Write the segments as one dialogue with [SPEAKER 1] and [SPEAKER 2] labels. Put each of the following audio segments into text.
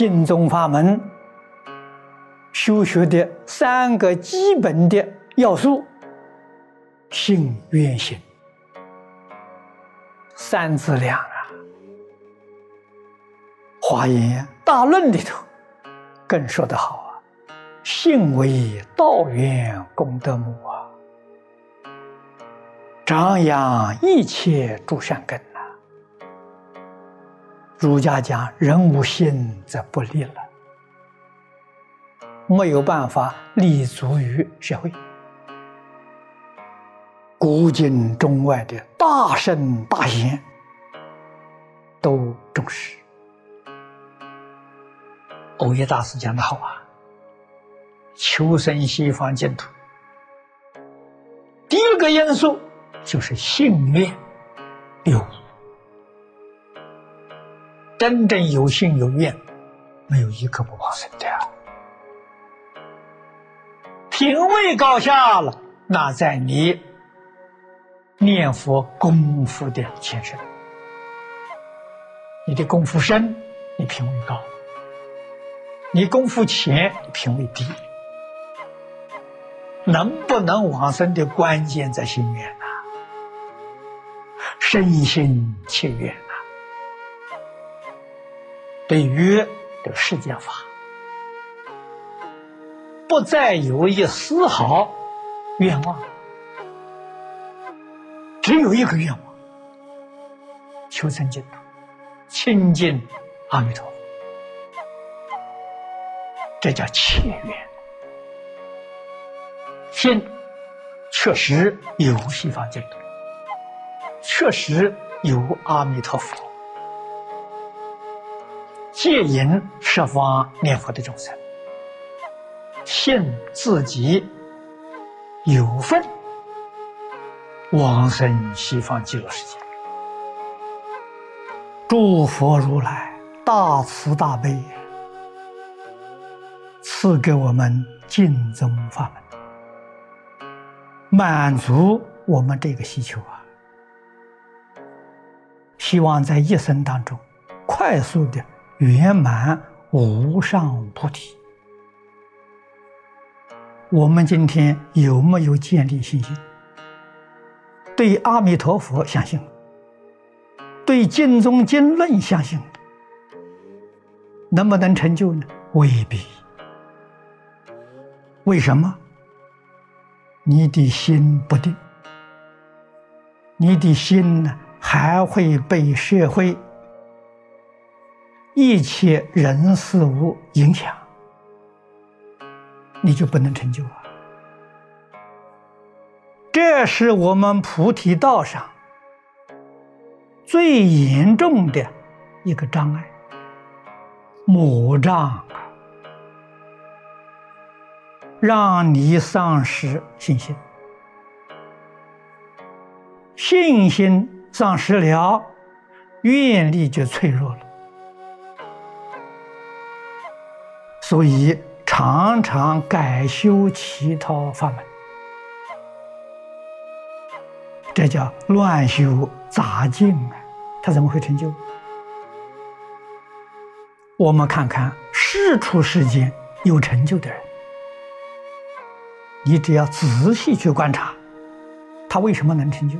[SPEAKER 1] 净宗法门修学的三个基本的要素：信、愿、行。三资量，《华严大论》里头更说得好啊：“性为道源功德母啊，张扬一切诸善根呐。”儒家讲人无信则不立了，没有办法立足于社会。古今中外的大圣大贤都重视。欧耶大师讲的好啊，求生西方净土，第二个因素就是信念有。真正有信有愿，没有一个不往生的。品位高下了，那在你念佛功夫的前身。你的功夫深，你品位高；你功夫浅，品位低。能不能往生的关键在心愿呐，身心切愿呐。对于这个世间法，不再有一丝毫愿望，只有一个愿望：求生净土，亲近阿弥陀佛。这叫切愿。心确实有西方净土，确实有阿弥陀佛。戒淫十方念佛的众生，信自己有份往生西方极乐世界。诸佛如来大慈大悲，赐给我们净宗法门，满足我们这个需求啊！希望在一生当中快速的。圆满无上菩提，我们今天有没有建立信心？对阿弥陀佛相信，对经中经论相信，能不能成就呢？未必。为什么？你的心不定，你的心呢，还会被社会。一切人事物影响，你就不能成就啊！这是我们菩提道上最严重的一个障碍，魔障啊，让你丧失信心，信心丧失了，愿力就脆弱了。所以常常改修其他法门，这叫乱修杂境啊！他怎么会成就？我们看看世出世间有成就的人，你只要仔细去观察，他为什么能成就？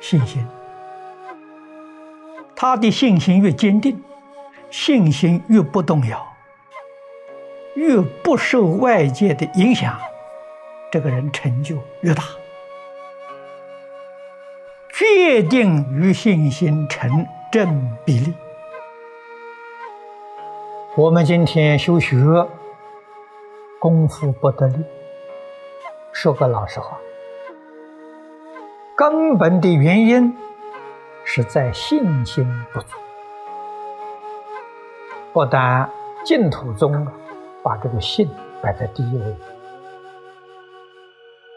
[SPEAKER 1] 信心，他的信心越坚定。信心越不动摇，越不受外界的影响，这个人成就越大。决定与信心成正比例。我们今天修学功夫不得力，说个老实话，根本的原因是在信心不足。不但净土宗把这个信摆在第一位，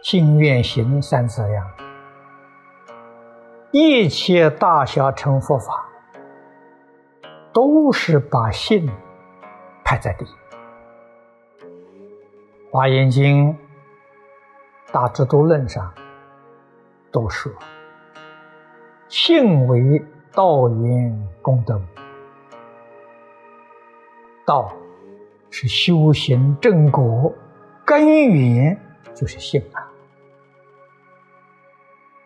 [SPEAKER 1] 心愿行三资量，一切大小乘佛法都是把信排在第一。华严经、大智度论上都说，信为道源功德。道是修行正果根源，就是信啊。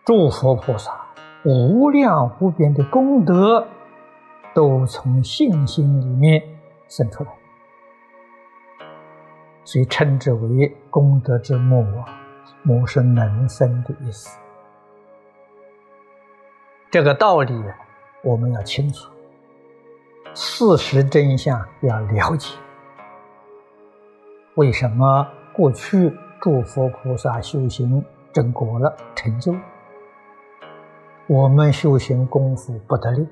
[SPEAKER 1] 诸佛菩萨无量无边的功德，都从信心里面生出来，所以称之为功德之母啊。母是能生的意思。这个道理我们要清楚，事实真相要了解。为什么过去诸佛菩萨修行正果了成就？我们修行功夫不得力，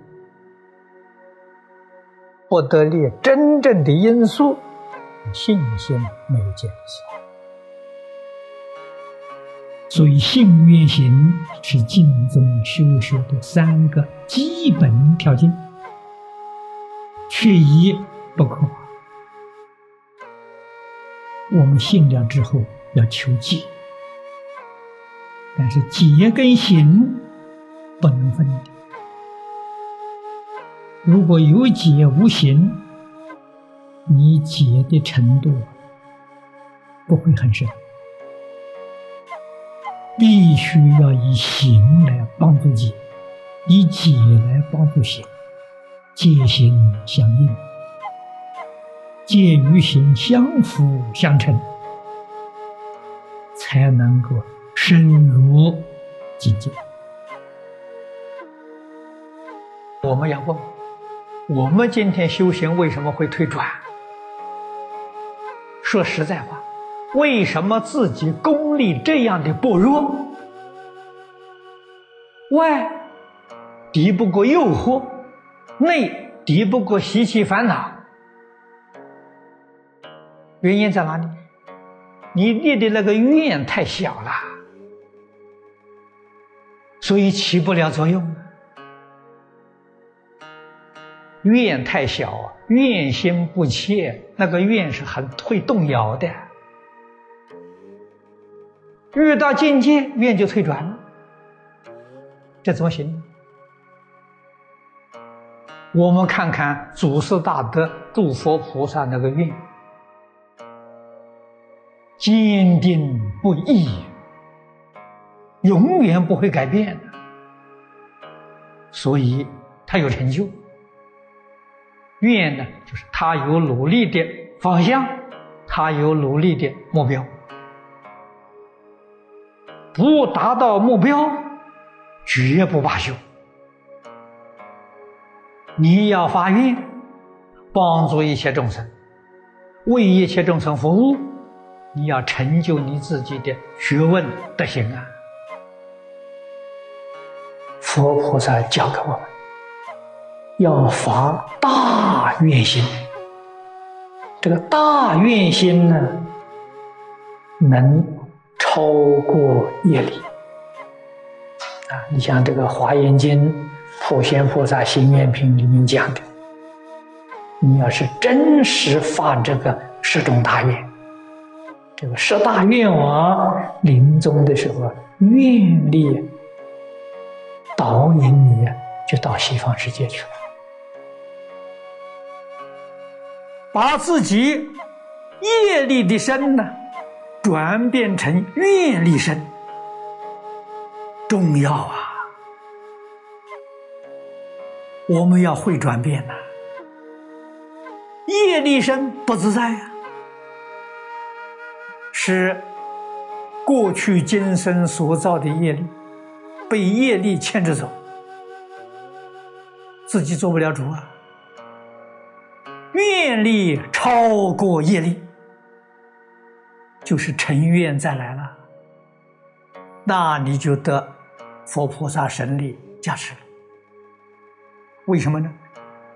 [SPEAKER 1] 不得力，真正的因素信心没有建立起来。所以信愿行是净宗修学的三个基本条件，缺一不可。我们信了之后要求戒，但是戒跟行。不能分的。如果有解无行，你解的程度不会很深。必须要以行来帮助解，以解来帮助行，戒行相应，戒与行相辅相成，才能够深入境界。我们要问：我们今天修行为什么会退转？说实在话，为什么自己功力这样的薄弱？外敌不过诱惑，内敌不过习气烦恼。原因在哪里？你立的那个愿太小了，所以起不了作用。愿太小，愿心不切，那个愿是很会动摇的。遇到境界，愿就退转，这怎么行呢？我们看看祖师大德、诸佛菩萨那个愿，坚定不移，永远不会改变的，所以他有成就。愿呢，就是他有努力的方向，他有努力的目标。不达到目标，绝不罢休。你要发愿，帮助一切众生，为一切众生服务，你要成就你自己的学问德行啊！佛菩萨教给我们。要发大愿心，这个大愿心呢，能超过业力啊！你像这个《华严经》普贤菩萨心愿品里面讲的，你要是真实发这个十种大愿，这个十大愿王临终的时候，愿力导引你就到西方世界去了。把自己业力的身呢，转变成愿力身，重要啊！我们要会转变呐。业力身不自在啊，是过去今生所造的业力，被业力牵着走，自己做不了主啊。愿力超过业力，就是成愿再来了，那你就得佛菩萨神力加持了。为什么呢？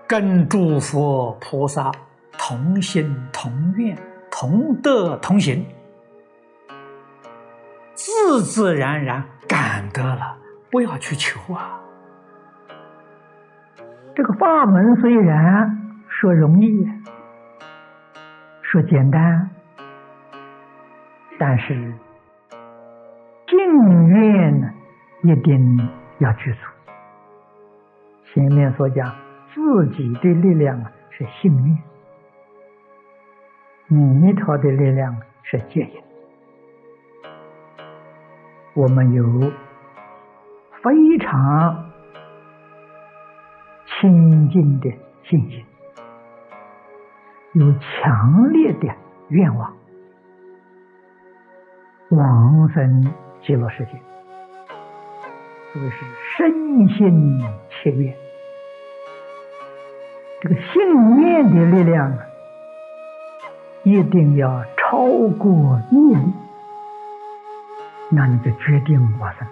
[SPEAKER 1] 跟诸佛菩萨同心同愿同德同行，自自然然感得了，不要去求啊。这个法门虽然。说容易，说简单，但是境愿呢，一定要去做。前面所讲，自己的力量是信念，弥陀的力量是戒引。我们有非常亲近的信心，有强烈的愿望，往生极乐世界，这个是深信切愿。这个信念的力量啊，一定要超过业力。那你就决定往生。